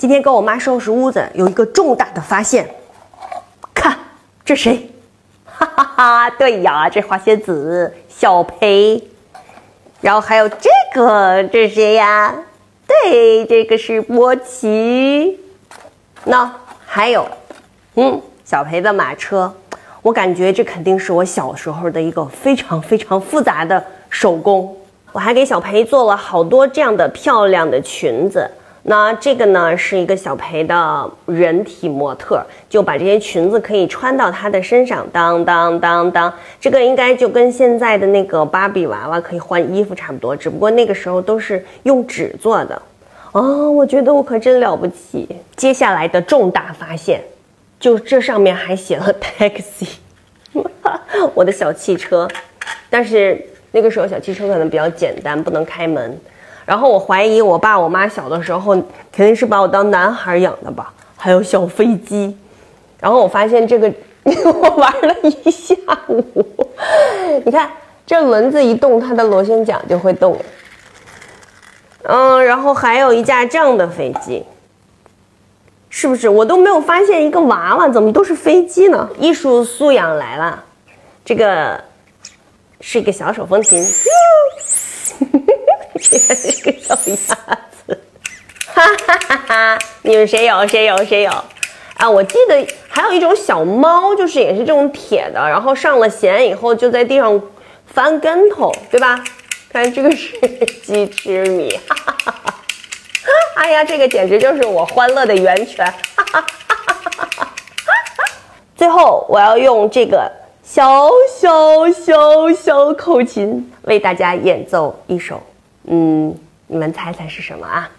今天跟我妈收拾屋子，有一个重大的发现。看，这谁？哈哈哈！对呀，这花仙子小裴。然后还有这个，这是谁呀？对，这个是波奇。那还有，嗯，小裴的马车。我感觉这肯定是我小时候的一个非常非常复杂的手工。我还给小裴做了好多这样的漂亮的裙子。那这个呢是一个小裴的人体模特，就把这些裙子可以穿到他的身上，当当当当。这个应该就跟现在的那个芭比娃娃可以换衣服差不多，只不过那个时候都是用纸做的。哦，我觉得我可真了不起。接下来的重大发现，就这上面还写了 taxi，我的小汽车。但是那个时候小汽车可能比较简单，不能开门。然后我怀疑我爸我妈小的时候肯定是把我当男孩养的吧，还有小飞机。然后我发现这个 我玩了一下午，你看这轮子一动，它的螺旋桨就会动。嗯，然后还有一架这样的飞机，是不是？我都没有发现一个娃娃，怎么都是飞机呢？艺术素养来了，这个是一个小手风琴。这个小鸭子，哈哈哈哈！你们谁有？谁有？谁有？啊，我记得还有一种小猫，就是也是这种铁的，然后上了弦以后就在地上翻跟头，对吧？看这个是鸡吃米，哈哈哈哈！哎呀，这个简直就是我欢乐的源泉，哈哈哈哈哈哈！最后，我要用这个小小小小口琴为大家演奏一首。嗯，你们猜猜是什么啊？